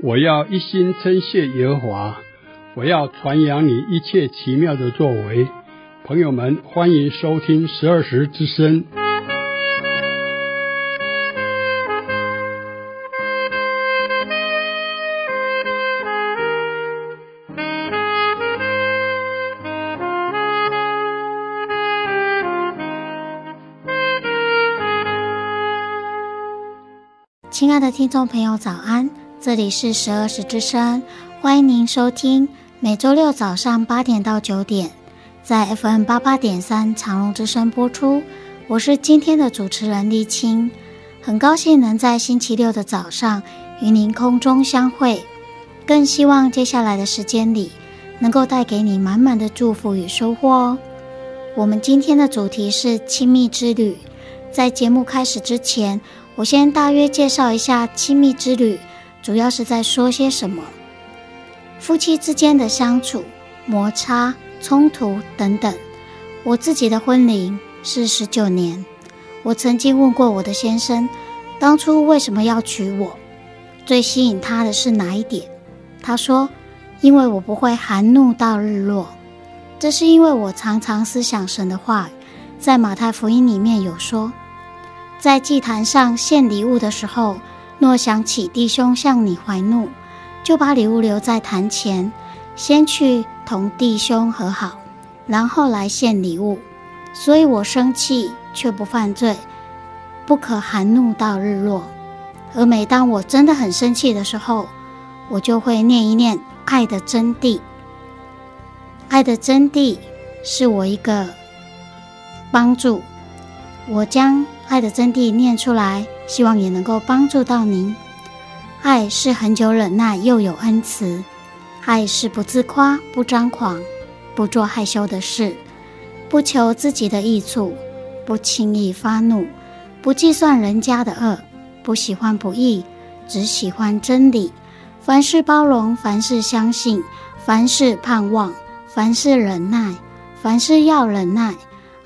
我要一心称谢耶和华，我要传扬你一切奇妙的作为。朋友们，欢迎收听十二时之声。亲爱的听众朋友，早安。这里是十二时之声，欢迎您收听每周六早上八点到九点，在 FM 八八点三长隆之声播出。我是今天的主持人丽青，很高兴能在星期六的早上与您空中相会，更希望接下来的时间里能够带给你满满的祝福与收获哦。我们今天的主题是亲密之旅，在节目开始之前，我先大约介绍一下亲密之旅。主要是在说些什么？夫妻之间的相处、摩擦、冲突等等。我自己的婚龄是十九年。我曾经问过我的先生，当初为什么要娶我？最吸引他的是哪一点？他说：“因为我不会含怒到日落。”这是因为我常常思想神的话，在马太福音里面有说，在祭坛上献礼物的时候。若想起弟兄向你怀怒，就把礼物留在坛前，先去同弟兄和好，然后来献礼物。所以我生气却不犯罪，不可含怒到日落。而每当我真的很生气的时候，我就会念一念爱的真谛。爱的真谛是我一个帮助，我将爱的真谛念出来。希望也能够帮助到您。爱是恒久忍耐，又有恩慈；爱是不自夸，不张狂，不做害羞的事，不求自己的益处，不轻易发怒，不计算人家的恶，不喜欢不义，只喜欢真理。凡事包容，凡事相信，凡事盼望，凡事忍耐，凡事要忍耐。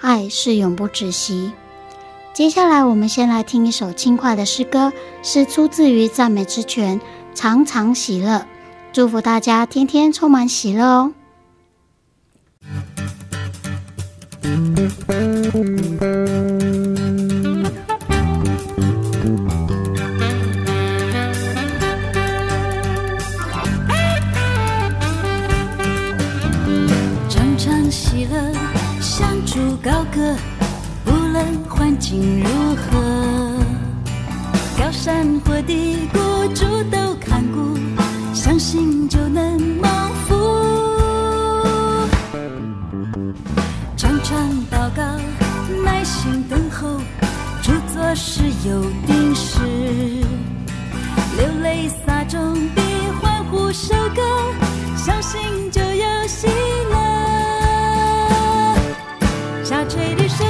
爱是永不止息。接下来，我们先来听一首轻快的诗歌，是出自于赞美之泉，常常喜乐。祝福大家天天充满喜乐哦！情如何？高山或低谷，主都看顾，相信就能蒙福。常常祷告，耐心等候，主做事有定时。流泪撒种的欢呼收割，相信就有喜乐。下垂的手。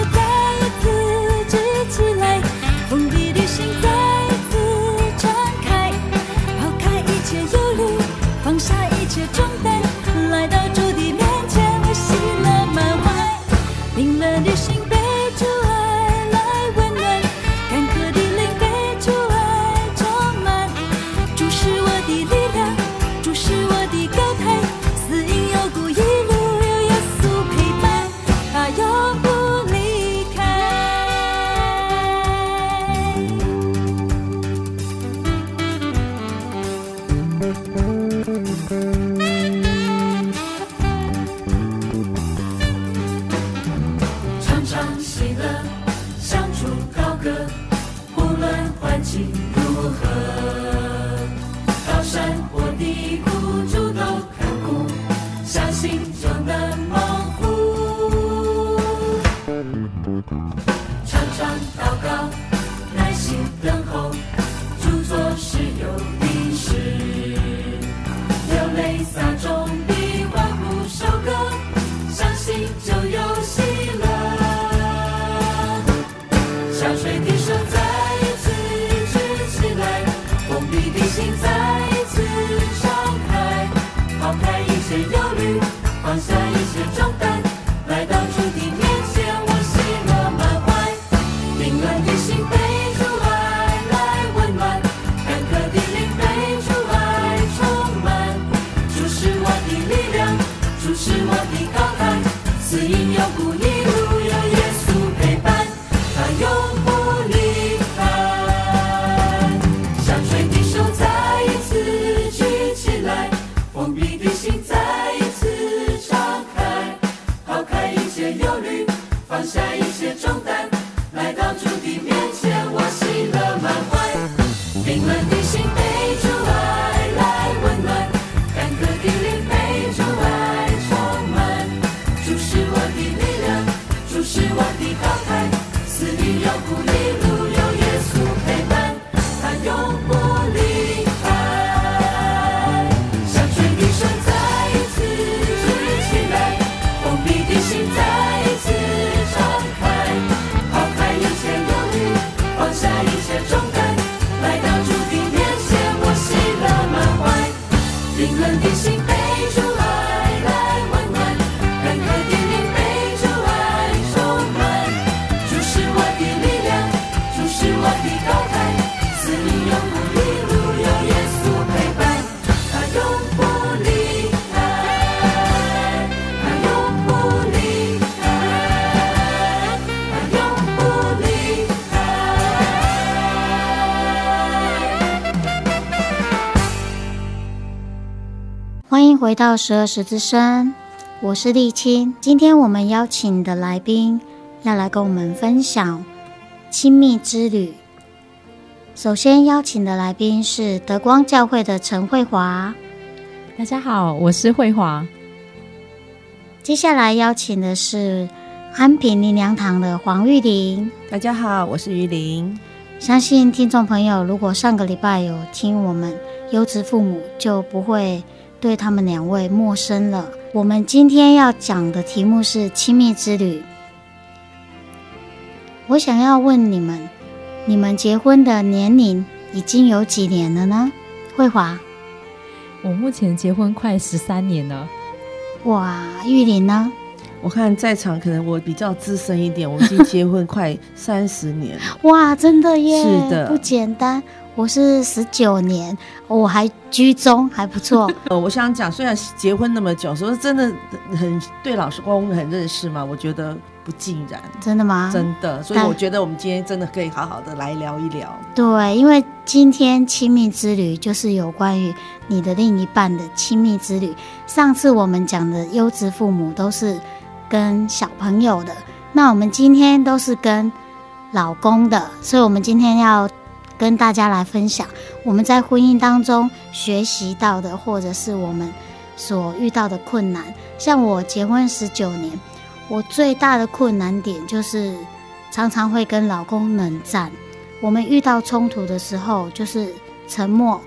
回到十二时之声，我是丽青。今天我们邀请的来宾要来跟我们分享亲密之旅。首先邀请的来宾是德光教会的陈慧华。大家好，我是慧华。接下来邀请的是安平林良堂的黄玉玲。大家好，我是玉玲。相信听众朋友如果上个礼拜有听我们优质父母，就不会。对他们两位陌生了。我们今天要讲的题目是亲密之旅。我想要问你们，你们结婚的年龄已经有几年了呢？慧华，我目前结婚快十三年了。哇，玉林呢？我看在场可能我比较资深一点，我已经结婚快三十年。哇，真的耶！是的，不简单。我是十九年，我还居中，还不错。呃，我想讲，虽然结婚那么久，说真的很对老公很认识嘛，我觉得不尽然。真的吗？真的，所以我觉得我们今天真的可以好好的来聊一聊。对，因为今天亲密之旅就是有关于你的另一半的亲密之旅。上次我们讲的优质父母都是跟小朋友的，那我们今天都是跟老公的，所以我们今天要。跟大家来分享我们在婚姻当中学习到的，或者是我们所遇到的困难。像我结婚十九年，我最大的困难点就是常常会跟老公冷战。我们遇到冲突的时候，就是沉默，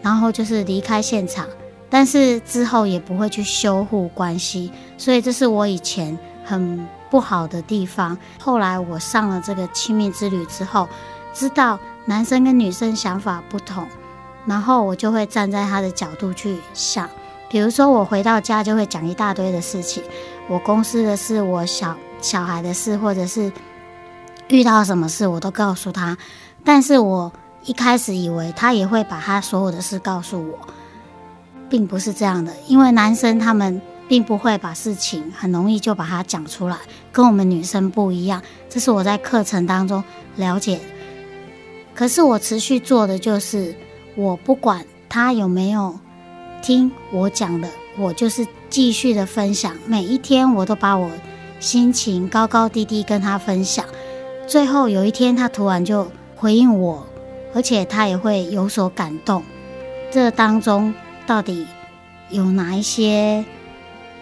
然后就是离开现场，但是之后也不会去修复关系。所以这是我以前很不好的地方。后来我上了这个亲密之旅之后，知道。男生跟女生想法不同，然后我就会站在他的角度去想。比如说，我回到家就会讲一大堆的事情，我公司的事，我小小孩的事，或者是遇到什么事，我都告诉他。但是我一开始以为他也会把他所有的事告诉我，并不是这样的。因为男生他们并不会把事情很容易就把它讲出来，跟我们女生不一样。这是我在课程当中了解。可是我持续做的就是，我不管他有没有听我讲的，我就是继续的分享。每一天我都把我心情高高低低跟他分享。最后有一天他突然就回应我，而且他也会有所感动。这当中到底有哪一些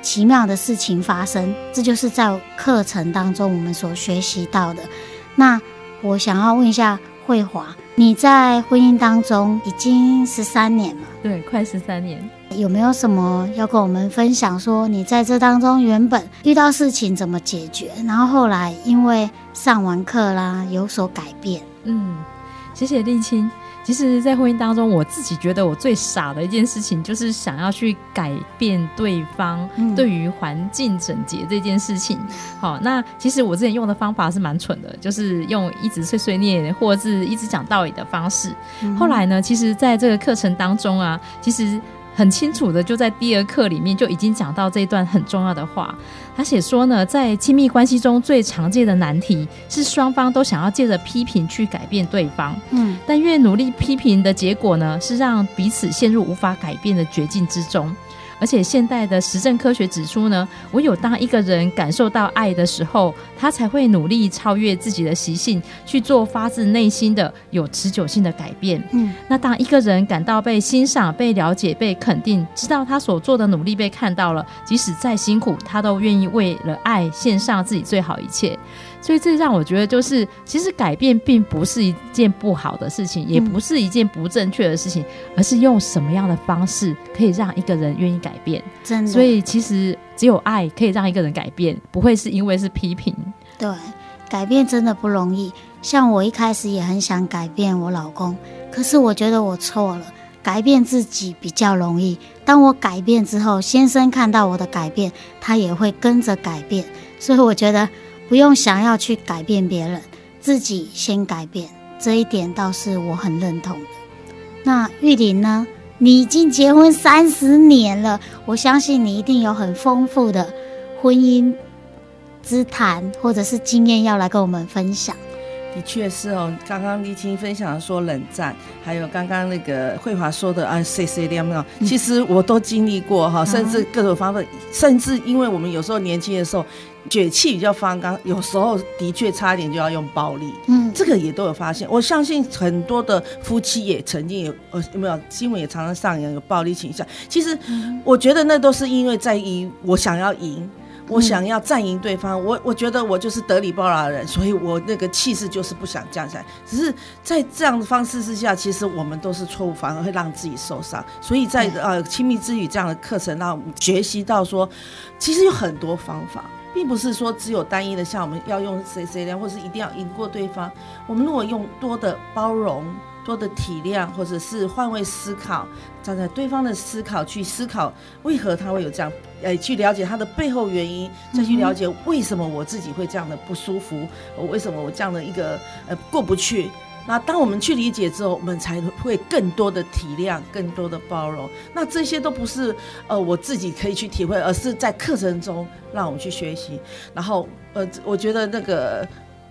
奇妙的事情发生？这就是在课程当中我们所学习到的。那我想要问一下。慧华，你在婚姻当中已经十三年了，对，快十三年。有没有什么要跟我们分享？说你在这当中原本遇到事情怎么解决，然后后来因为上完课啦有所改变？嗯，谢谢丽青。其实，在婚姻当中，我自己觉得我最傻的一件事情，就是想要去改变对方对于环境整洁这件事情。好，那其实我之前用的方法是蛮蠢的，就是用一直碎碎念或者是一直讲道理的方式。后来呢，其实在这个课程当中啊，其实很清楚的就在第二课里面就已经讲到这一段很重要的话。他写说呢，在亲密关系中最常见的难题是双方都想要借着批评去改变对方，嗯，但越努力批评的结果呢，是让彼此陷入无法改变的绝境之中。而且现代的实证科学指出呢，唯有当一个人感受到爱的时候，他才会努力超越自己的习性，去做发自内心的有持久性的改变。嗯，那当一个人感到被欣赏、被了解、被肯定，知道他所做的努力被看到了，即使再辛苦，他都愿意为了爱献上自己最好一切。所以这让我觉得，就是其实改变并不是一件不好的事情，也不是一件不正确的事情，嗯，而是用什么样的方式可以让一个人愿意改变。真的，所以其实只有爱可以让一个人改变，不会是因为是批评。对，改变真的不容易。像我一开始也很想改变我老公，可是我觉得我错了，改变自己比较容易。当我改变之后，先生看到我的改变，他也会跟着改变。所以我觉得。不用想要去改变别人，自己先改变，这一点倒是我很认同的。那玉玲呢？你已经结婚三十年了，我相信你一定有很丰富的婚姻之谈或者是经验要来跟我们分享。的确是哦，刚刚丽青分享说冷战，还有刚刚那个慧华说的啊，C C M 啊，其实我都经历过哈，甚至各种方法，甚至因为我们有时候年轻的时候。血气比较方刚，有时候的确差一点就要用暴力。嗯，这个也都有发现。我相信很多的夫妻也曾经有，呃，有没有新闻也常常上演有暴力倾向。其实，我觉得那都是因为在于我想要赢，我想要战赢对方。我我觉得我就是得理不饶的人，所以我那个气势就是不想降下来。只是在这样的方式之下，其实我们都是错误，反而会让自己受伤。所以在呃亲密之旅这样的课程，让我们学习到说，其实有很多方法。并不是说只有单一的，像我们要用谁谁量，或是一定要赢过对方。我们如果用多的包容、多的体谅，或者是换位思考，站在对方的思考去思考，为何他会有这样，呃，去了解他的背后原因，再去了解为什么我自己会这样的不舒服，我为什么我这样的一个呃过不去。那当我们去理解之后，我们才会更多的体谅，更多的包容。那这些都不是呃我自己可以去体会，而是在课程中让我们去学习。然后呃，我觉得那个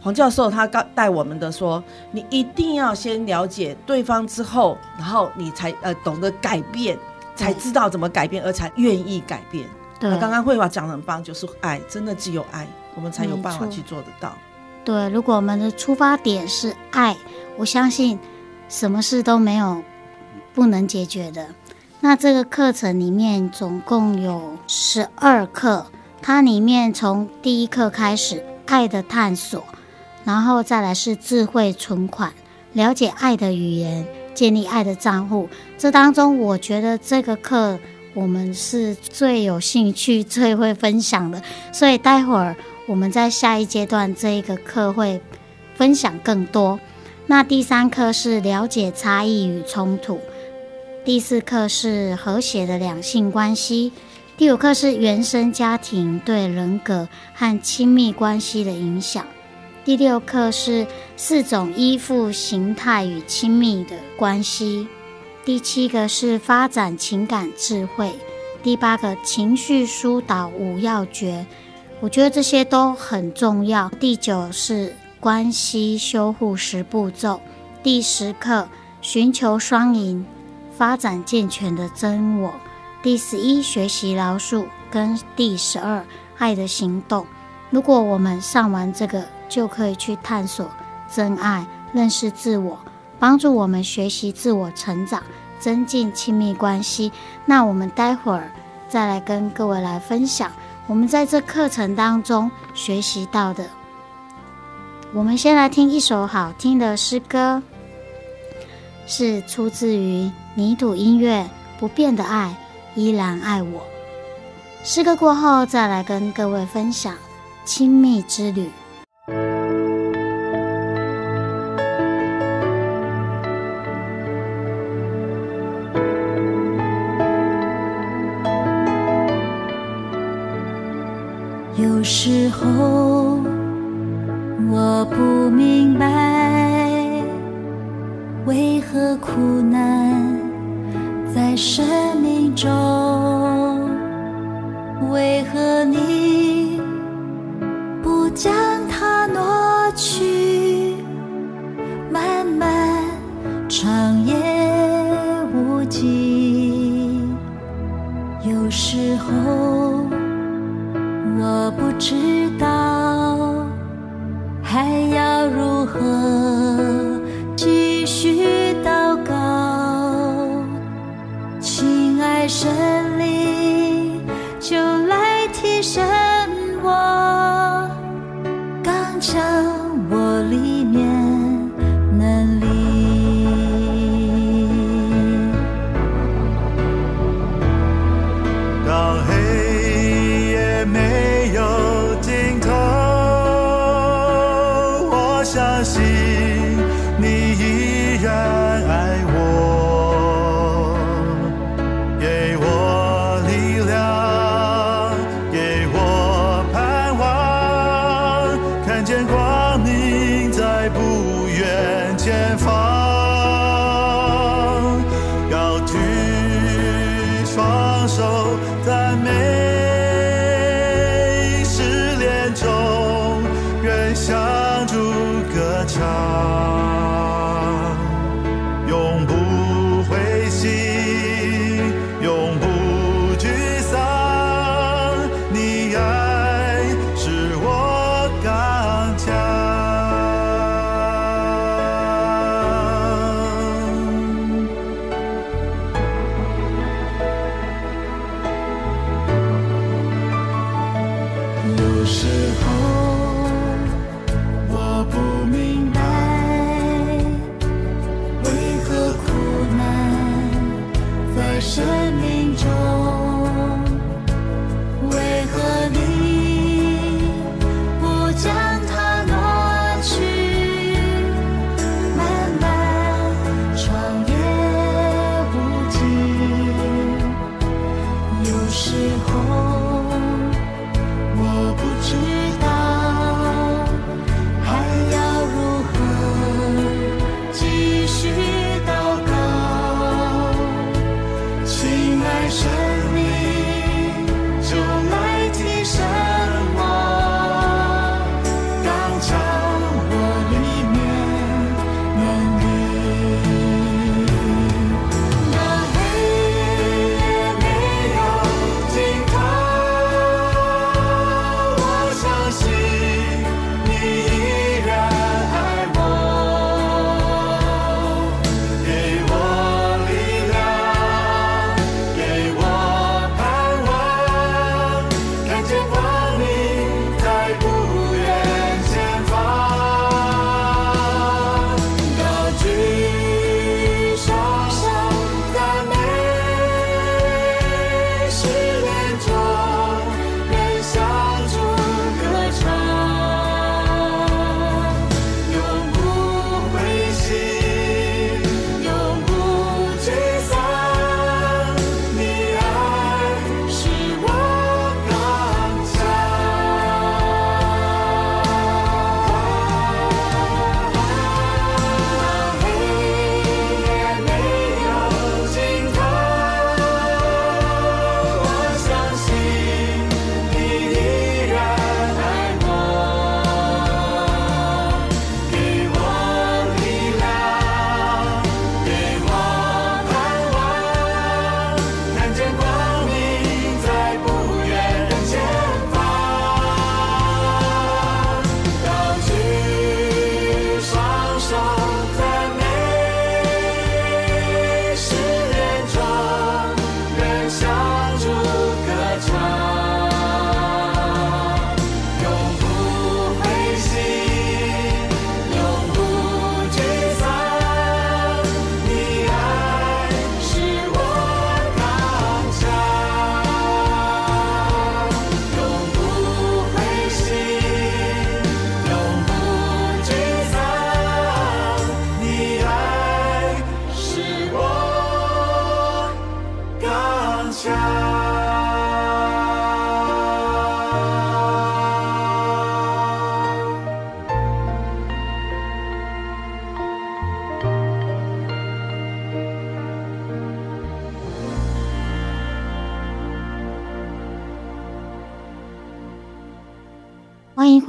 黄教授他刚带我们的说，你一定要先了解对方之后，然后你才呃懂得改变，才知道怎么改变，而才愿意改变。对，刚刚慧华讲的很棒，就是爱，真的只有爱，我们才有办法去做得到。对，如果我们的出发点是爱。我相信，什么事都没有不能解决的。那这个课程里面总共有十二课，它里面从第一课开始，爱的探索，然后再来是智慧存款，了解爱的语言，建立爱的账户。这当中，我觉得这个课我们是最有兴趣、最会分享的。所以待会儿我们在下一阶段这一个课会分享更多。那第三课是了解差异与冲突，第四课是和谐的两性关系，第五课是原生家庭对人格和亲密关系的影响，第六课是四种依附形态与亲密的关系，第七个是发展情感智慧，第八个情绪疏导五要诀，我觉得这些都很重要。第九是。关系修护十步骤，第十课寻求双赢，发展健全的真我。第十一学习饶恕，跟第十二爱的行动。如果我们上完这个，就可以去探索真爱，认识自我，帮助我们学习自我成长，增进亲密关系。那我们待会儿再来跟各位来分享，我们在这课程当中学习到的。我们先来听一首好听的诗歌，是出自于泥土音乐《不变的爱依然爱我》。诗歌过后，再来跟各位分享亲密之旅。候。我不明白，为何苦难在身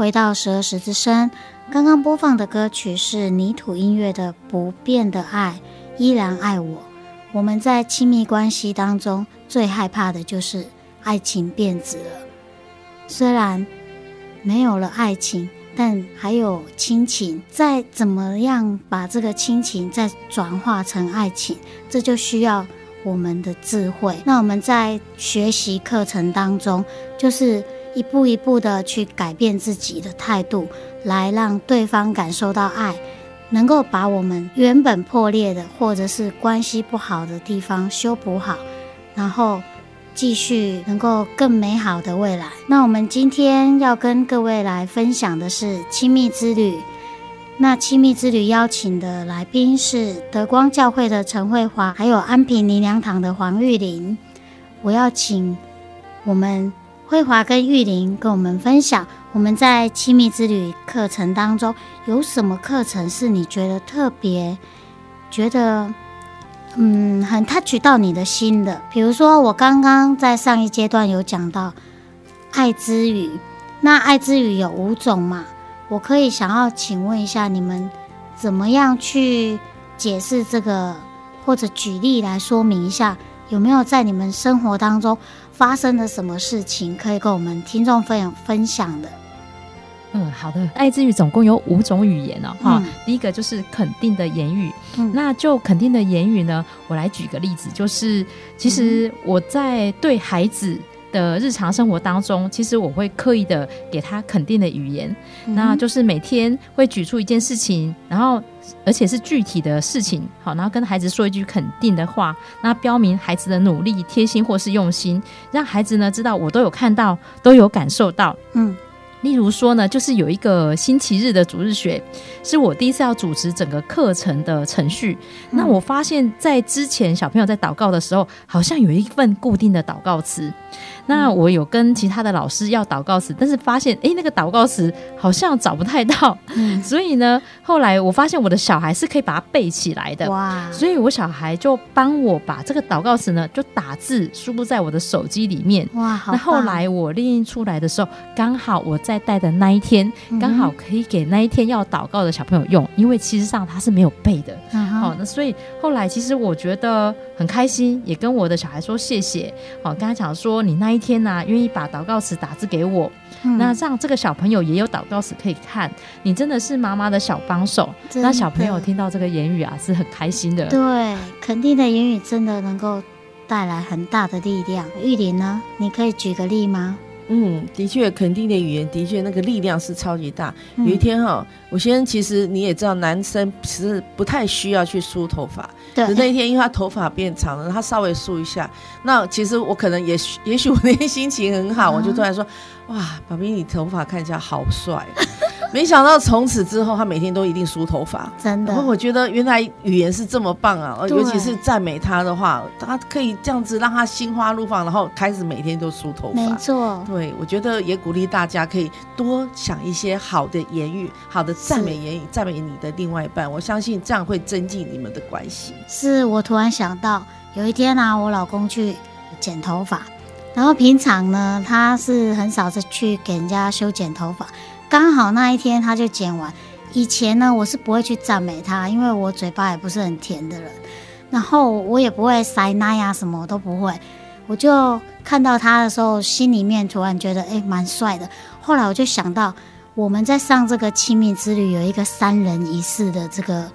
回到十二时之声。刚刚播放的歌曲是泥土音乐的《不变的爱》，依然爱我。我们在亲密关系当中最害怕的就是爱情变质了。虽然没有了爱情，但还有亲情。再怎么样把这个亲情再转化成爱情，这就需要我们的智慧。那我们在学习课程当中，就是。一步一步的去改变自己的态度，来让对方感受到爱，能够把我们原本破裂的或者是关系不好的地方修补好，然后继续能够更美好的未来。那我们今天要跟各位来分享的是亲密之旅。那亲密之旅邀请的来宾是德光教会的陈慧华，还有安平灵粮堂的黄玉玲。我要请我们。慧华跟玉玲跟我们分享，我们在亲密之旅课程当中有什么课程是你觉得特别，觉得嗯很 touch 到你的心的？比如说，我刚刚在上一阶段有讲到爱之语，那爱之语有五种嘛？我可以想要请问一下，你们怎么样去解释这个，或者举例来说明一下，有没有在你们生活当中？发生了什么事情可以跟我们听众分享分享的？嗯，好的。爱之语总共有五种语言哦，哈、嗯。第一个就是肯定的言语。嗯，那就肯定的言语呢，我来举个例子，就是其实我在对孩子的日常生活当中，其实我会刻意的给他肯定的语言，嗯、那就是每天会举出一件事情，然后。而且是具体的事情，好，然后跟孩子说一句肯定的话，那标明孩子的努力、贴心或是用心，让孩子呢知道我都有看到，都有感受到，嗯。例如说呢，就是有一个星期日的主日学，是我第一次要主持整个课程的程序。嗯、那我发现，在之前小朋友在祷告的时候，好像有一份固定的祷告词。那我有跟其他的老师要祷告词，但是发现，哎，那个祷告词好像找不太到。嗯、所以呢，后来我发现我的小孩是可以把它背起来的。哇！所以我小孩就帮我把这个祷告词呢，就打字输入在我的手机里面。哇！好。那后来我列印出来的时候，刚好我在。带的那一天，刚好可以给那一天要祷告的小朋友用，因为其实上他是没有背的。好、嗯，那所以后来其实我觉得很开心，也跟我的小孩说谢谢。好，跟他讲说你那一天呢、啊，愿意把祷告词打字给我，嗯、那让这个小朋友也有祷告词可以看。你真的是妈妈的小帮手。那小朋友听到这个言语啊，是很开心的。对，肯定的言语真的能够带来很大的力量。玉林呢，你可以举个例吗？嗯，的确，肯定的语言的确那个力量是超级大。有一天哈，我先生其实你也知道，男生其实不太需要去梳头发。对。那一天，因为他头发变长了，他稍微梳一下。那其实我可能也许也许我那天心情很好，我就突然说：“哇，爸比，你头发看起来好帅。”没想到从此之后，他每天都一定梳头发，真的。然后我觉得原来语言是这么棒啊，尤其是赞美他的话，他可以这样子让他心花怒放，然后开始每天都梳头发。没错，对，我觉得也鼓励大家可以多想一些好的言语，好的赞美言语，赞美你的另外一半。我相信这样会增进你们的关系。是我突然想到，有一天呢、啊，我老公去剪头发，然后平常呢，他是很少是去给人家修剪头发。刚好那一天他就剪完。以前呢，我是不会去赞美他，因为我嘴巴也不是很甜的人，然后我也不会塞奶呀，什么我都不会。我就看到他的时候，心里面突然觉得诶蛮帅的。后来我就想到，我们在上这个亲密之旅有一个三人仪式的这个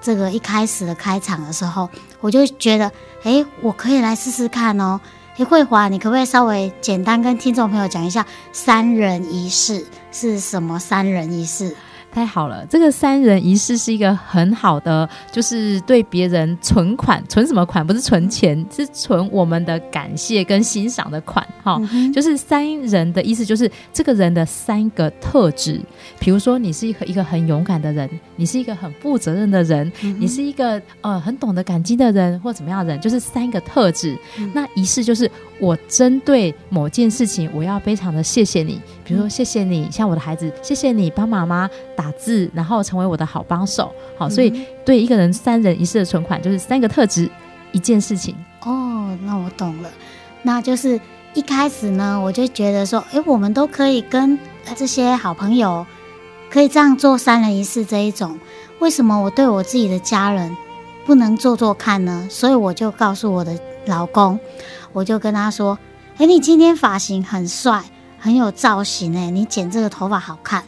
这个一开始的开场的时候，我就觉得诶我可以来试试看哦。你慧华，你可不可以稍微简单跟听众朋友讲一下三人仪式？是什么三人仪式？太好了，这个三人仪式是一个很好的，就是对别人存款，存什么款？不是存钱，是存我们的感谢跟欣赏的款。哈、嗯，就是三人的意思，就是这个人的三个特质。比如说，你是一个一个很勇敢的人，你是一个很负责任的人，嗯、你是一个呃很懂得感激的人，或怎么样的人，就是三个特质。嗯、那仪式就是我针对某件事情，我要非常的谢谢你。比如说，谢谢你，像我的孩子，谢谢你帮妈妈打字，然后成为我的好帮手。好，所以对一个人三人一式的存款，就是三个特质，一件事情。哦，那我懂了。那就是一开始呢，我就觉得说，诶，我们都可以跟这些好朋友可以这样做三人一室这一种，为什么我对我自己的家人不能做做看呢？所以我就告诉我的老公，我就跟他说：“诶，你今天发型很帅，很有造型诶，你剪这个头发好看。”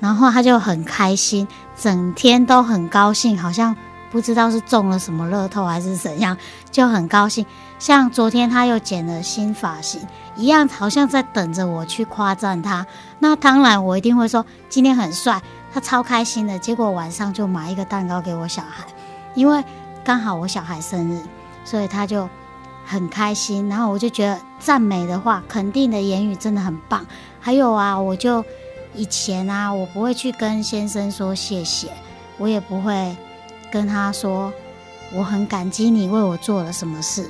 然后他就很开心，整天都很高兴，好像不知道是中了什么乐透还是怎样，就很高兴。像昨天他又剪了新发型一样，好像在等着我去夸赞他。那当然，我一定会说今天很帅，他超开心的。结果晚上就买一个蛋糕给我小孩，因为刚好我小孩生日，所以他就很开心。然后我就觉得赞美的话、肯定的言语真的很棒。还有啊，我就以前啊，我不会去跟先生说谢谢，我也不会跟他说我很感激你为我做了什么事。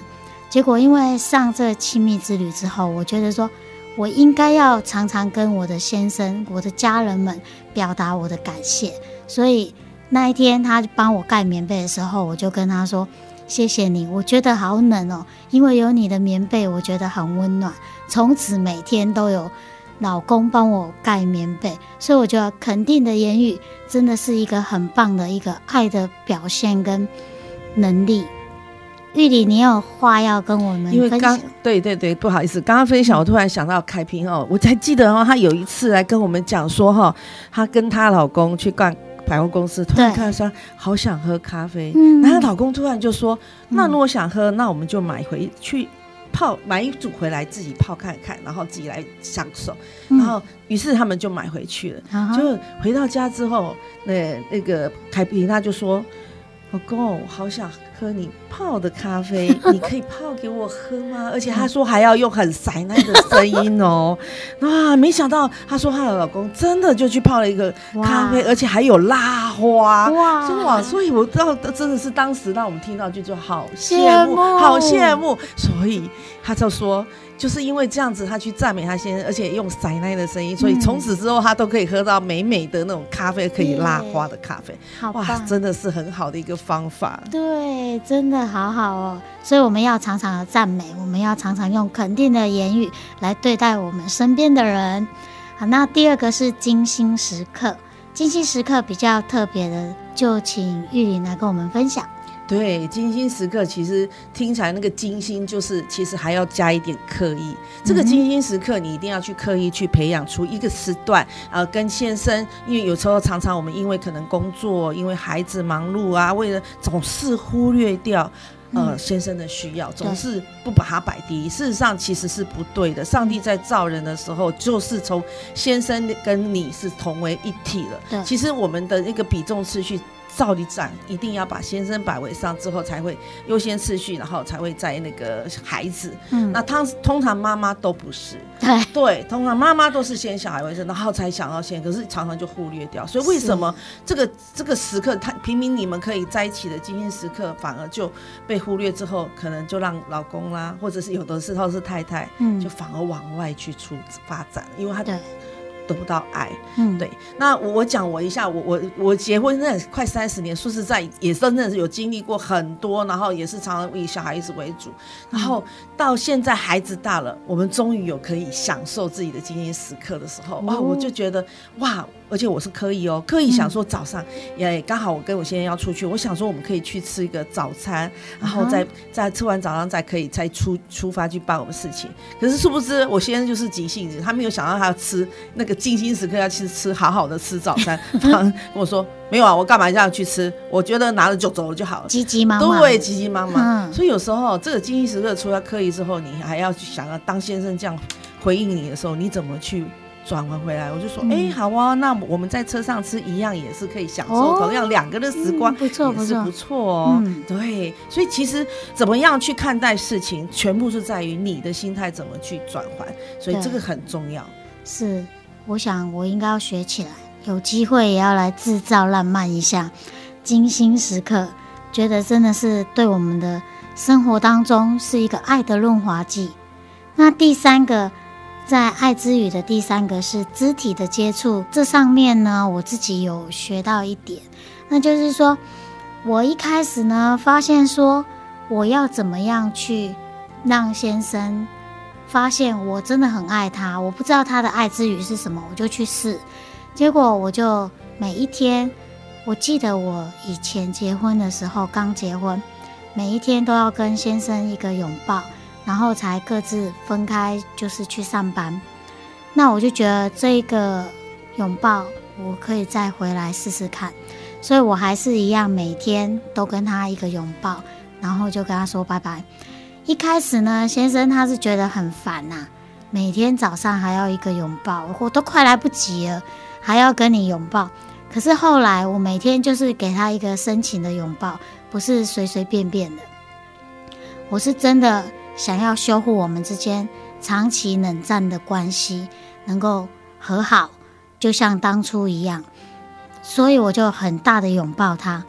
结果，因为上这亲密之旅之后，我觉得说，我应该要常常跟我的先生、我的家人们表达我的感谢。所以那一天他帮我盖棉被的时候，我就跟他说：“谢谢你，我觉得好冷哦，因为有你的棉被，我觉得很温暖。从此每天都有老公帮我盖棉被，所以我觉得肯定的言语真的是一个很棒的一个爱的表现跟能力。”玉里，你有话要跟我们分享？因为刚对对对，不好意思，刚刚分享，我突然想到凯平哦，我才记得哦，她有一次来跟我们讲说哈，她跟她老公去逛百货公司，突然看到说好想喝咖啡，嗯，然后老公突然就说，那如果想喝，那我们就买回去泡，买一组回来自己泡看看，然后自己来享受，然后于是他们就买回去了，就回到家之后，那那个凯平他就说，老公，我好想。喝你泡的咖啡，你可以泡给我喝吗？而且他说还要用很塞奶的声音哦，啊，没想到他说她的老公真的就去泡了一个咖啡，而且还有拉花哇！哇，所以我知道真的是当时让我们听到就就好羡慕，好羡慕，所以他就说。就是因为这样子，他去赞美他先生，而且用塞奶的声音，所以从此之后他都可以喝到美美的那种咖啡，可以拉花的咖啡。好哇，真的是很好的一个方法。对，真的好好哦。所以我们要常常的赞美，我们要常常用肯定的言语来对待我们身边的人。好，那第二个是精心时刻，精心时刻比较特别的，就请玉玲来跟我们分享。对，精心时刻其实听起来那个精心就是其实还要加一点刻意。这个精心时刻你一定要去刻意去培养出一个时段，呃，跟先生，因为有时候常常我们因为可能工作，因为孩子忙碌啊，为了总是忽略掉呃先生的需要，总是不把他摆第一。事实上其实是不对的。上帝在造人的时候，就是从先生跟你是同为一体了。对，其实我们的那个比重次序。照理讲，一定要把先生摆为上之后，才会优先次序，然后才会在那个孩子。嗯，那他通常妈妈都不是，对对，通常妈妈都是先小孩为先，然后才想到先，可是常常就忽略掉。所以为什么这个这个时刻，他平民你们可以在一起的精心时刻，反而就被忽略之后，可能就让老公啦，或者是有的时候是太太，嗯，就反而往外去出发展，因为他对。得不到爱，嗯，对。那我我讲我一下，我我我结婚那快三十年，说实在也真的是有经历过很多，然后也是常常以小孩子为主，然后到现在孩子大了，我们终于有可以享受自己的精心时刻的时候，哇，我就觉得哇。而且我是可以哦，可以想说早上也刚好我跟我先生要出去，我想说我们可以去吃一个早餐，然后再再吃完早上再可以再出出发去办我们事情。可是殊不知我先生就是急性子，他没有想到他要吃那个精心时刻要去吃好好的吃早餐，他跟我说没有啊，我干嘛这样去吃？我觉得拿着就走了就好了。急急忙忙，对，急急忙忙。所以有时候这个精心时刻除了刻意之后，你还要想要当先生这样回应你的时候，你怎么去？转换回来，我就说，哎、嗯欸，好啊，那我们在车上吃一样也是可以享受同样两个的时光，哦嗯、不错，也是不错哦。嗯、对，所以其实怎么样去看待事情，全部是在于你的心态怎么去转换，所以这个很重要。是，我想我应该要学起来，有机会也要来制造浪漫一下，精心时刻，觉得真的是对我们的生活当中是一个爱的润滑剂。那第三个。在爱之语的第三个是肢体的接触，这上面呢，我自己有学到一点，那就是说，我一开始呢，发现说，我要怎么样去让先生发现我真的很爱他，我不知道他的爱之语是什么，我就去试。结果我就每一天，我记得我以前结婚的时候，刚结婚，每一天都要跟先生一个拥抱，然后才各自分开，就是去上班。那我就觉得这个拥抱，我可以再回来试试看。所以我还是一样，每天都跟他一个拥抱，然后就跟他说拜拜。一开始呢，先生他是觉得很烦呐、每天早上还要一个拥抱，我都快来不及了，还要跟你拥抱。可是后来我每天就是给他一个深情的拥抱，不是随随便便的。我是真的想要修复我们之间长期冷战的关系，能够和好，就像当初一样。所以我就很大的拥抱他，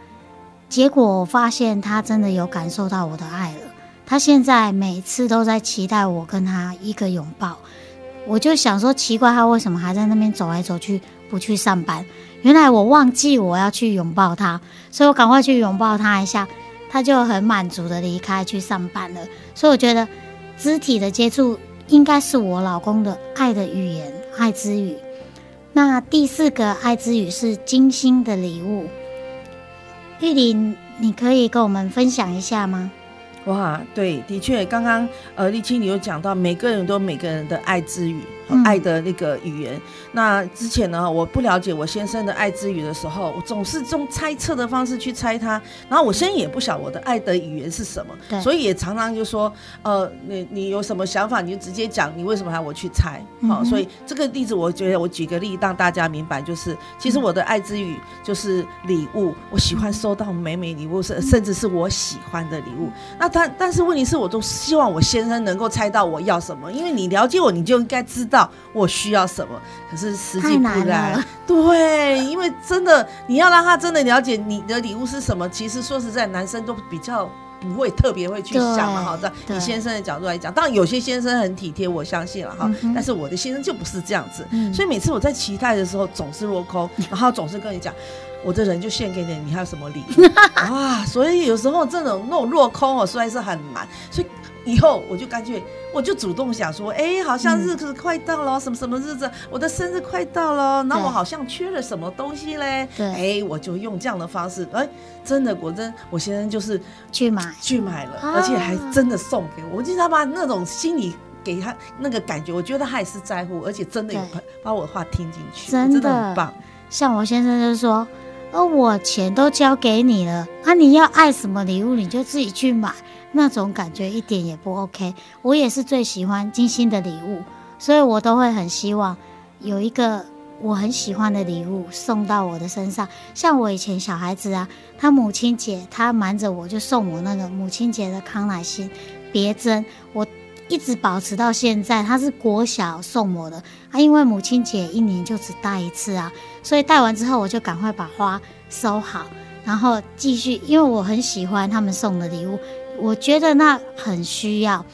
结果我发现他真的有感受到我的爱了。他现在每次都在期待我跟他一个拥抱，我就想说奇怪，他为什么还在那边走来走去，不去上班？原来我忘记我要去拥抱他，所以我赶快去拥抱他一下，他就很满足的离开去上班了。所以我觉得肢体的接触应该是我老公的爱的语言，爱之语。那第四个爱之语是精心的礼物，玉玲，你可以跟我们分享一下吗？哇，对，的确，刚刚呃，丽青你有讲到，每个人都有每个人的爱之语。爱的那个语言。那之前呢，我不了解我先生的爱之语的时候，我总是用猜测的方式去猜他。然后我先生也不晓我的爱的语言是什么，对，所以也常常就说，呃，你你有什么想法，你就直接讲，你为什么还要我去猜？好、嗯，所以这个例子，我觉得我举个例让大家明白，就是其实我的爱之语就是礼物，我喜欢收到美美礼物，甚甚至是我喜欢的礼物。那但但是问题是，我都希望我先生能够猜到我要什么，因为你了解我，你就应该知道。我需要什么？可是实际不然。对，因为真的，你要让他真的了解你的礼物是什么。其实说实在，男生都比较不会特别会去想嘛。好，在以先生的角度来讲，当然有些先生很体贴，我相信了哈。但是我的先生就不是这样子，所以每次我在期待的时候总是落空，然后总是跟你讲，我的人就献给你，你还有什么礼物 啊？所以有时候这种那种落空，我实在是很难。所以。以后我就干脆，我就主动想说，哎、欸，好像日子快到了，嗯、什么什么日子，我的生日快到了，那我好像缺了什么东西嘞？对，哎、欸，我就用这样的方式，哎、欸，真的果真，我先生就是去买去买了，而且还真的送给我。我经常把那种心里给他那个感觉，我觉得他也是在乎，而且真的有把我的话听进去，真的，真的很棒。像我先生就是说，哦，我钱都交给你了，啊，你要爱什么礼物你就自己去买。那种感觉一点也不 OK。我也是最喜欢精心的礼物，所以我都会很希望有一个我很喜欢的礼物送到我的身上。像我以前小孩子啊，他母亲节他瞒着我就送我那个母亲节的康乃馨别针，我一直保持到现在。他是国小送我的，啊，因为母亲节一年就只戴一次啊，所以戴完之后我就赶快把花收好，然后继续，因为我很喜欢他们送的礼物。我觉得那很需要，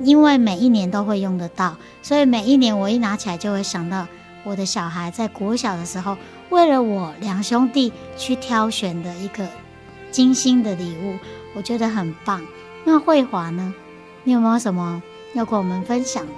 因为每一年都会用得到，所以每一年我一拿起来就会想到我的小孩在国小的时候，为了我两兄弟去挑选的一个精心的礼物，我觉得很棒。那慧华呢？你有没有什么要跟我们分享的？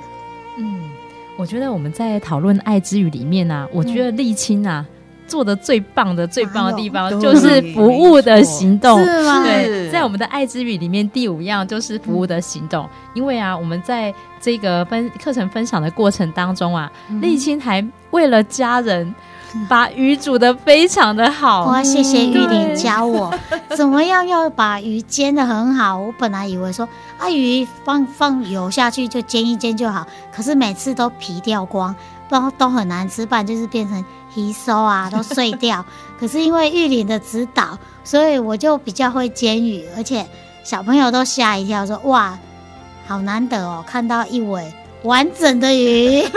嗯，我觉得我们在讨论爱之语里面呢、啊，我觉得沥青啊。嗯做的最棒的最棒的地方就是服务的行动，是吗？对，在我们的爱之语里面，第五样就是服务的行动。嗯、因为啊，我们在这个分课程分享的过程当中啊，丽、嗯、青还为了家人把鱼煮的非常的好。我要谢谢玉玲教我 怎么样要把鱼煎的很好。我本来以为说啊，鱼放放油下去就煎一煎就好，可是每次都皮掉光，都都很难吃，不然就是变成。吸收啊，都碎掉。可是因为玉林的指导，所以我就比较会煎鱼，而且小朋友都吓一跳，说：“哇，好难得哦，看到一尾完整的鱼。”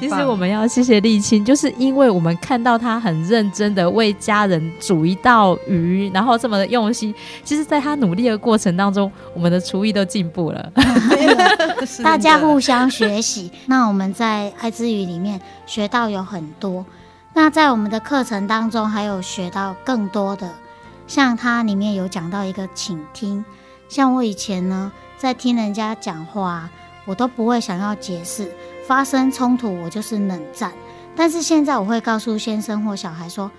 其实我们要谢谢丽青，就是因为我们看到他很认真的为家人煮一道鱼，然后这么的用心。其实，在他努力的过程当中，我们的厨艺都进步了。大家互相学习。那我们在爱之语里面学到有很多。那在我们的课程当中，还有学到更多的，像它里面有讲到一个倾听。像我以前呢，在听人家讲话。我都不会想要解释，发生冲突我就是冷战。但是现在我会告诉先生或小孩说，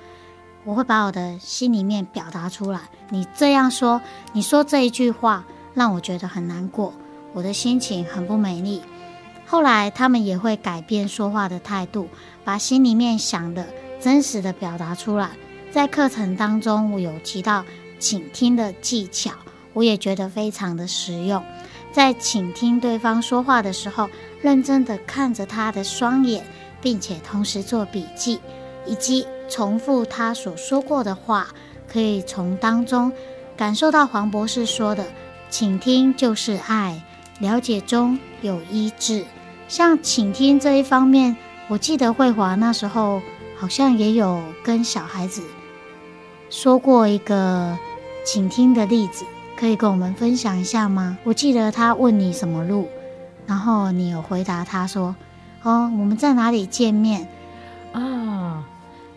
我会把我的心里面表达出来。你这样说，你说这一句话让我觉得很难过，我的心情很不美丽。后来他们也会改变说话的态度，把心里面想的真实的表达出来。在课程当中，我有提到倾听的技巧，我也觉得非常的实用。在倾听对方说话的时候，认真的看着他的双眼，并且同时做笔记，以及重复他所说过的话，可以从当中感受到黄博士说的“倾听就是爱，了解中有医治”。像倾听这一方面，我记得慧华那时候好像也有跟小孩子。说过一个倾听的例子，可以跟我们分享一下吗？我记得他问你什么路，然后你有回答他说：“哦，我们在哪里见面？”啊，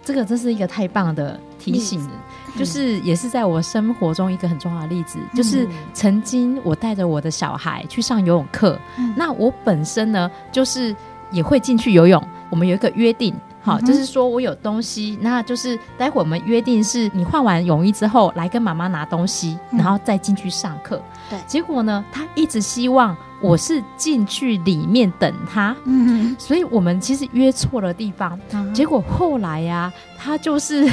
这个真是一个太棒的提醒了，就是也是在我生活中一个很重要的例子，嗯、就是曾经我带着我的小孩去上游泳课，嗯、那我本身呢，就是也会进去游泳，我们有一个约定。好，就是说我有东西，那就是待会我们约定是你换完泳衣之后来跟妈妈拿东西，然后再进去上课。对，结果呢，他一直希望我是进去里面等他。嗯，所以我们其实约错了地方。结果后来呀，他就是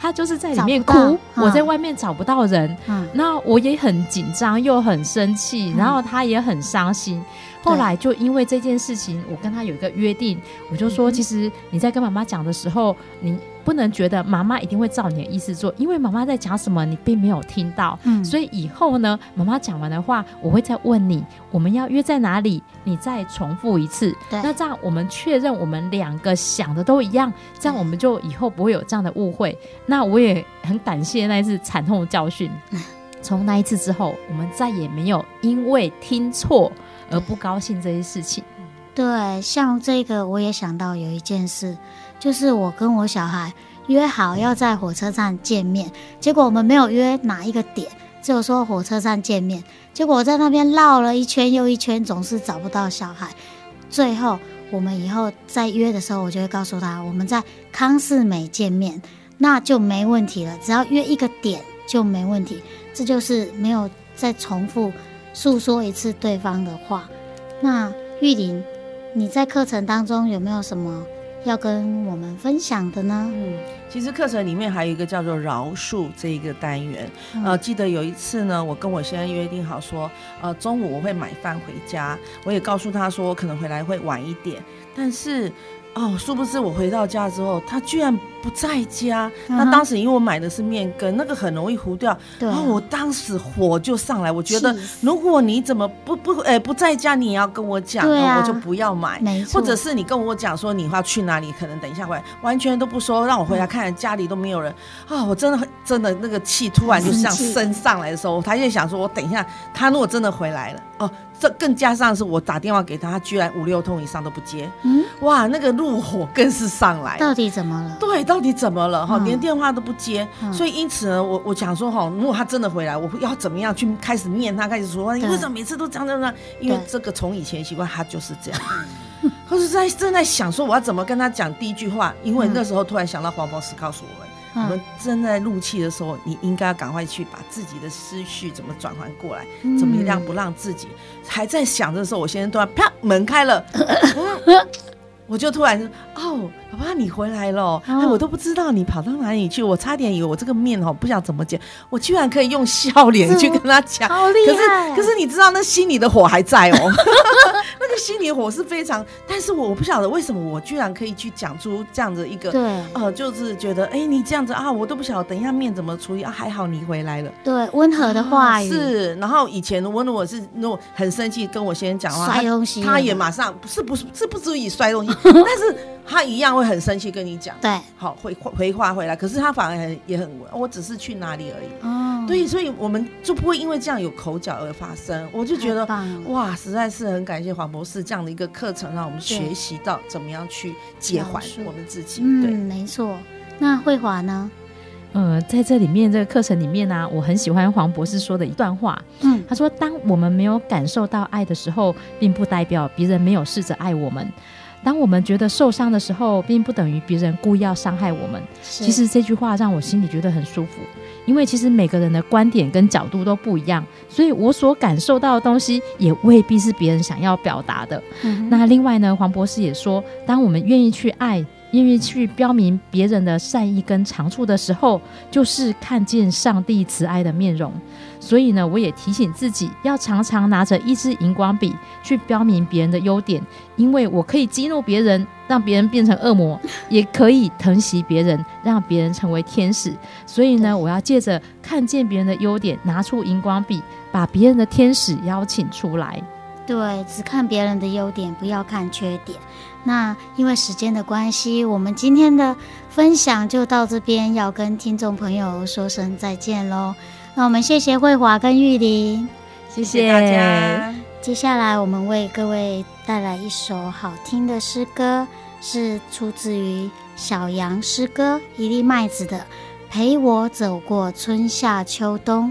他就是在里面哭，我在外面找不到人。嗯，那我也很紧张，又很生气，然后他也很伤心。后来就因为这件事情，我跟他有一个约定，我就说，其实你在跟妈妈讲的时候，你不能觉得妈妈一定会照你的意思做，因为妈妈在讲什么你并没有听到。嗯，所以以后呢，妈妈讲完的话，我会再问你，我们要约在哪里，你再重复一次。对，那这样我们确认我们两个想的都一样，这样我们就以后不会有这样的误会。那我也很感谢那一次惨痛的教训，从那一次之后，我们再也没有因为听错。而不高兴这些事情，对，像这个我也想到有一件事，就是我跟我小孩约好要在火车站见面，结果我们没有约哪一个点，只有说火车站见面，结果我在那边绕了一圈又一圈，总是找不到小孩。最后我们以后再约的时候，我就会告诉他，我们在康世美见面，那就没问题了，只要约一个点就没问题。这就是没有再重复。诉说一次对方的话，那玉玲，你在课程当中有没有什么要跟我们分享的呢？嗯，其实课程里面还有一个叫做饶恕这一个单元。嗯、呃，记得有一次呢，我跟我先生约定好说，呃，中午我会买饭回家，我也告诉他说我可能回来会晚一点，但是。哦，殊不知我回到家之后，他居然不在家。那、uh. 当时因为我买的是面羹，那个很容易糊掉。对。然后我当时火就上来，我觉得如果你怎么不不哎不在家，你也要跟我讲，我就不要买。或者是你跟我讲说你要去哪里，可能等一下回来，完全都不说，让我回来看家里都没有人。啊、哦，我真的很真的那个气突然就这样升上来的时候，他就想说我等一下，他如果真的回来了，哦。这更加上是我打电话给他，他居然五六通以上都不接。嗯，哇，那个怒火更是上来。到底怎么了？对，到底怎么了？哈、嗯，连电话都不接。嗯、所以因此呢，我我想说哈，如果他真的回来，我要怎么样去开始念他，开始说，你为什么每次都这样这样？因为这个从以前习惯，他就是这样。他是在正在想说我要怎么跟他讲第一句话，因为那时候突然想到黄博士告诉我们。我们正在怒气的时候，你应该要赶快去把自己的思绪怎么转换过来，怎么样不让自己还在想的时候，我先生突然啪门开了。我就突然说：“哦，爸爸，你回来了！哦、哎，我都不知道你跑到哪里去，我差点以为我这个面哦，不晓得怎么讲，我居然可以用笑脸去跟他讲，好厉害！可是，可是你知道，那心里的火还在哦，那个心里火是非常……但是我不晓得为什么我居然可以去讲出这样的一个，对，呃，就是觉得，哎，你这样子啊，我都不晓得，等一下面怎么处理啊？还好你回来了，对，温和的话语、啊、是。然后以前我如果是那种很生气跟我先生讲话，摔东西他，他也马上不是不是是不足以摔东西。”但是他一样会很生气跟你讲，对，好回回话回来，可是他反而很也很，我只是去哪里而已，哦，对，所以我们就不会因为这样有口角而发生。我就觉得哇，实在是很感谢黄博士这样的一个课程，让我们学习到怎么样去解缓我们自己。嗯，没错。那慧华呢？呃，在这里面这个课程里面呢、啊，我很喜欢黄博士说的一段话。嗯，他说：“当我们没有感受到爱的时候，并不代表别人没有试着爱我们；当我们觉得受伤的时候，并不等于别人故意要伤害我们。”其实这句话让我心里觉得很舒服，因为其实每个人的观点跟角度都不一样，所以我所感受到的东西也未必是别人想要表达的。嗯、那另外呢，黄博士也说，当我们愿意去爱。愿意去标明别人的善意跟长处的时候，就是看见上帝慈爱的面容。所以呢，我也提醒自己，要常常拿着一支荧光笔去标明别人的优点，因为我可以激怒别人，让别人变成恶魔；也可以疼惜别人，让别人成为天使。所以呢，我要借着看见别人的优点，拿出荧光笔，把别人的天使邀请出来。对，只看别人的优点，不要看缺点。那因为时间的关系，我们今天的分享就到这边，要跟听众朋友说声再见喽。那我们谢谢慧华跟玉玲，谢谢大家。接下来我们为各位带来一首好听的诗歌，是出自于小羊诗歌一粒麦子的《陪我走过春夏秋冬》。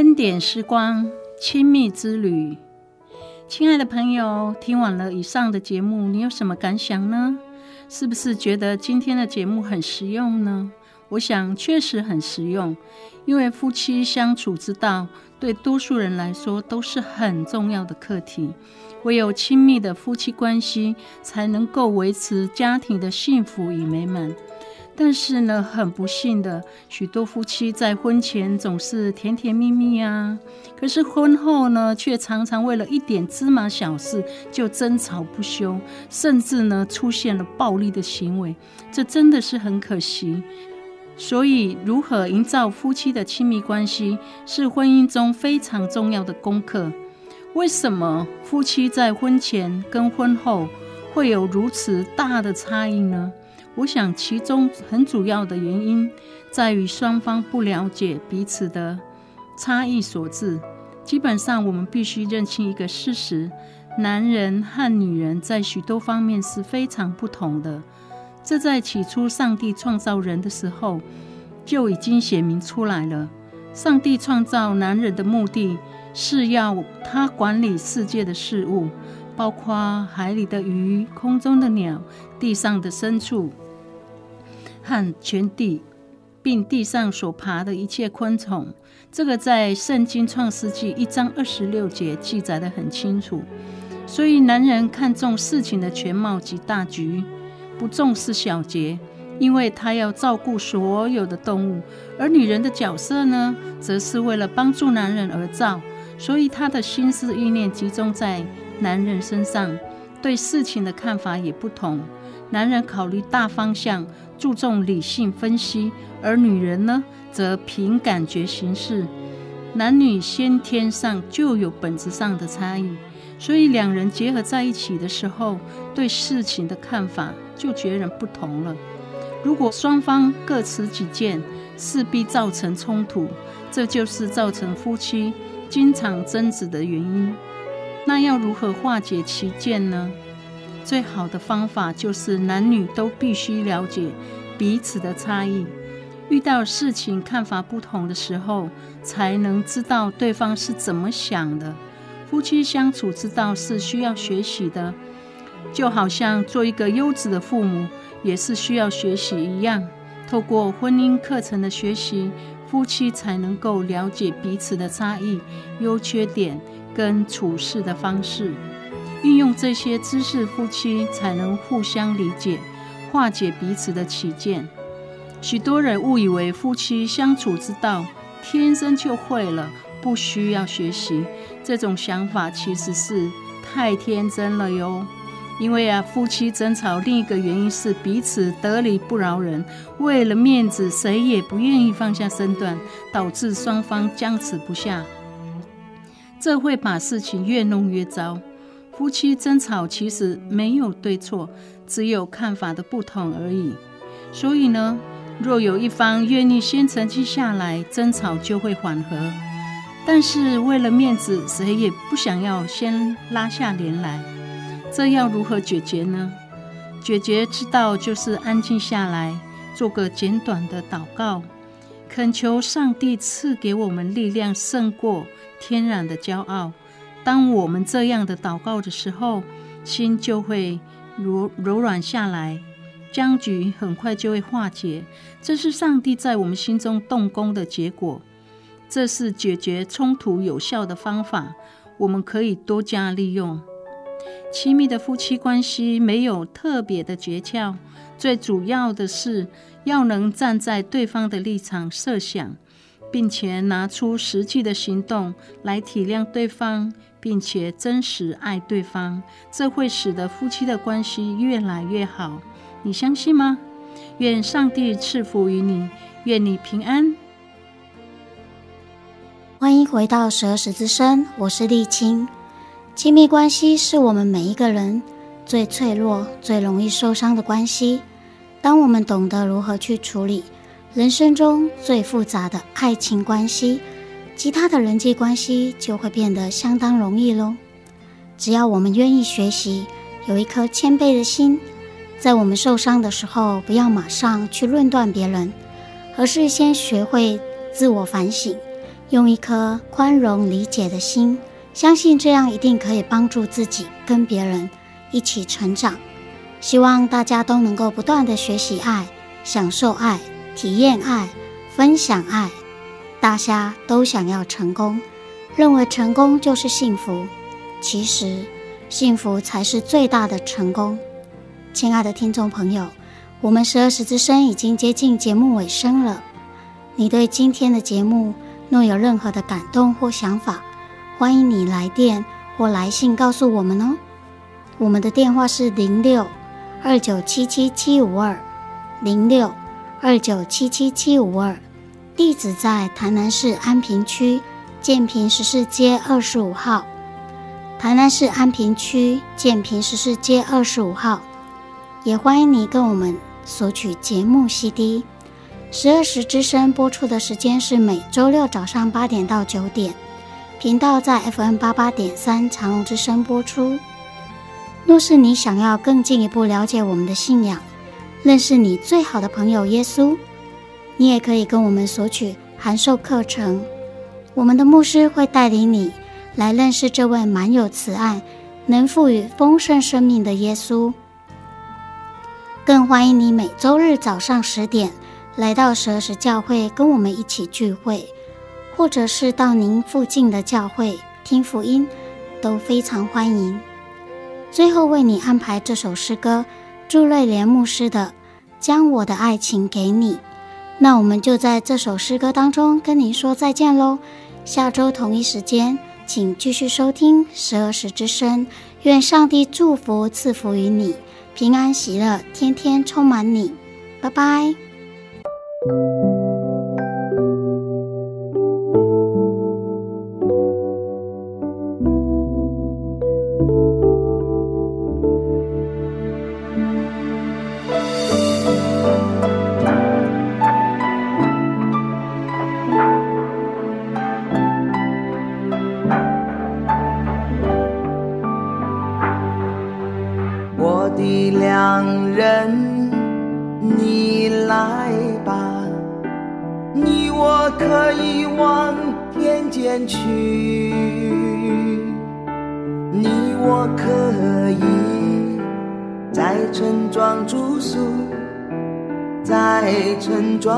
恩典时光，亲密之旅。亲爱的朋友，听完了以上的节目，你有什么感想呢？是不是觉得今天的节目很实用呢？我想确实很实用，因为夫妻相处之道，对多数人来说都是很重要的课题。唯有亲密的夫妻关系，才能够维持家庭的幸福与美满。但是呢，很不幸的，许多夫妻在婚前总是甜甜蜜蜜啊，可是婚后呢，却常常为了一点芝麻小事就争吵不休，甚至呢，出现了暴力的行为，这真的是很可惜。所以，如何营造夫妻的亲密关系，是婚姻中非常重要的功课。为什么夫妻在婚前跟婚后会有如此大的差异呢？我想，其中很主要的原因在于双方不了解彼此的差异所致。基本上，我们必须认清一个事实：男人和女人在许多方面是非常不同的。这在起初上帝创造人的时候就已经写明出来了。上帝创造男人的目的是要他管理世界的事物。包括海里的鱼、空中的鸟、地上的牲畜和全地，并地上所爬的一切昆虫。这个在圣经创世纪一章二十六节记载得很清楚。所以，男人看重事情的全貌及大局，不重视小节，因为他要照顾所有的动物；而女人的角色呢，则是为了帮助男人而造，所以她的心思意念集中在。男人身上对事情的看法也不同，男人考虑大方向，注重理性分析，而女人呢，则凭感觉行事。男女先天上就有本质上的差异，所以两人结合在一起的时候，对事情的看法就截然不同了。如果双方各持己见，势必造成冲突，这就是造成夫妻经常争执的原因。那要如何化解其见呢？最好的方法就是男女都必须了解彼此的差异，遇到事情看法不同的时候，才能知道对方是怎么想的。夫妻相处之道是需要学习的，就好像做一个优质的父母也是需要学习一样。透过婚姻课程的学习，夫妻才能够了解彼此的差异、优缺点。跟处事的方式，运用这些知识，夫妻才能互相理解，化解彼此的起见。许多人误以为夫妻相处之道天生就会了，不需要学习。这种想法其实是太天真了哟。因为啊，夫妻争吵另一个原因是彼此得理不饶人，为了面子，谁也不愿意放下身段，导致双方僵持不下。这会把事情越弄越糟。夫妻争吵其实没有对错，只有看法的不同而已。所以呢，若有一方愿意先沉静下来，争吵就会缓和。但是为了面子，谁也不想要先拉下脸来。这要如何解决呢？解决之道就是安静下来，做个简短的祷告。恳求上帝赐给我们力量，胜过天然的骄傲。当我们这样的祷告的时候，心就会柔柔软下来，僵局很快就会化解。这是上帝在我们心中动工的结果。这是解决冲突有效的方法，我们可以多加利用。亲密的夫妻关系没有特别的诀窍，最主要的是要能站在对方的立场设想，并且拿出实际的行动来体谅对方。并且真实爱对方，这会使得夫妻的关系越来越好。你相信吗？愿上帝赐福于你，愿你平安。欢迎回到十二时之声，我是丽青。亲密关系是我们每一个人最脆弱、最容易受伤的关系。当我们懂得如何去处理人生中最复杂的爱情关系，其他的人际关系就会变得相当容易喽。只要我们愿意学习，有一颗谦卑的心，在我们受伤的时候，不要马上去论断别人，而是先学会自我反省，用一颗宽容理解的心，相信这样一定可以帮助自己跟别人一起成长。希望大家都能够不断地学习爱，享受爱，体验爱，分享爱。大家都想要成功，认为成功就是幸福。其实，幸福才是最大的成功。亲爱的听众朋友，我们十二时之声已经接近节目尾声了。你对今天的节目若有任何的感动或想法，欢迎你来电或来信告诉我们哦。我们的电话是零六二九七七七五二零六二九七七七五二。地址在台南市安平区建平十四街二十五号。台南市安平区建平十四街二十五号，也欢迎你跟我们索取节目 CD。十二时之声播出的时间是每周六早上八点到九点，频道在 FM 八八点三长隆之声播出。若是你想要更进一步了解我们的信仰，认识你最好的朋友耶稣。你也可以跟我们索取函授课程，我们的牧师会带领你来认识这位满有慈爱、能赋予丰盛生命的耶稣。更欢迎你每周日早上十点来到蛇石教会跟我们一起聚会，或者是到您附近的教会听福音，都非常欢迎。最后为你安排这首诗歌，祝瑞莲牧师的《将我的爱情给你》。那我们就在这首诗歌当中跟您说再见喽。下周同一时间，请继续收听十二时之声。愿上帝祝福赐福于你，平安喜乐，天天充满你。拜拜。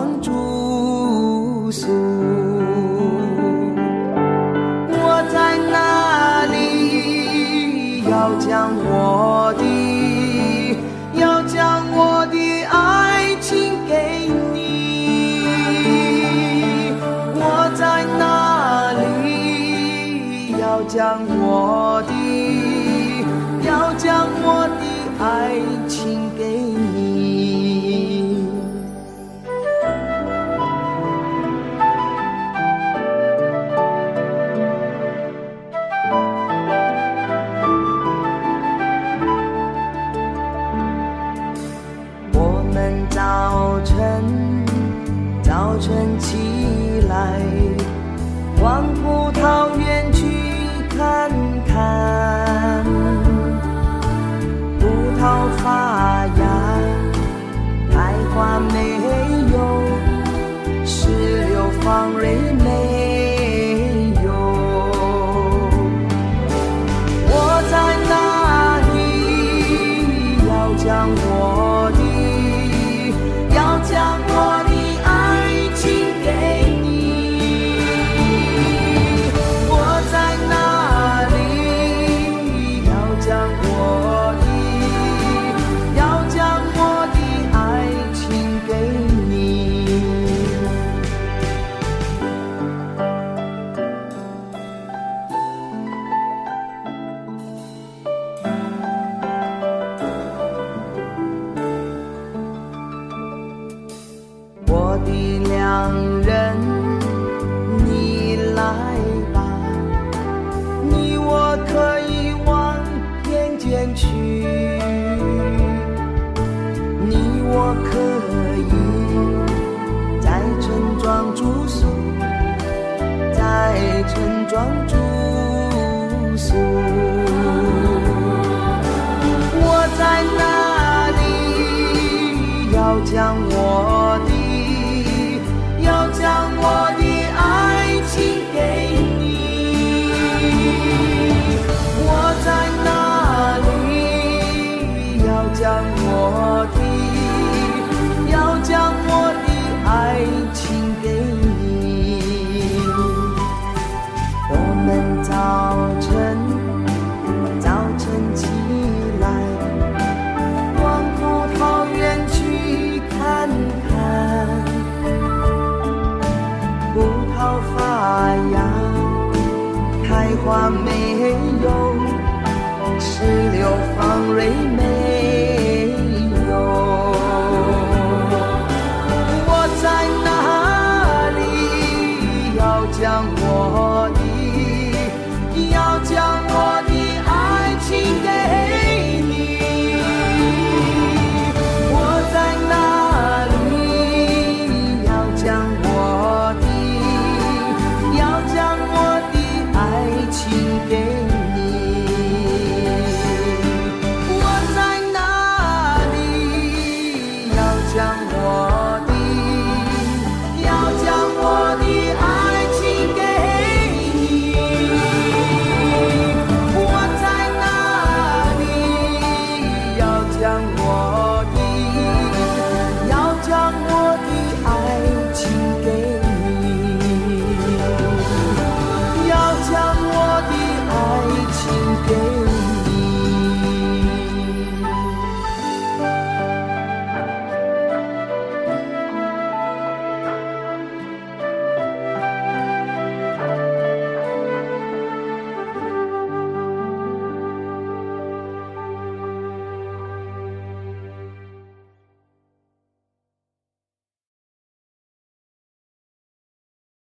装住早晨早晨起来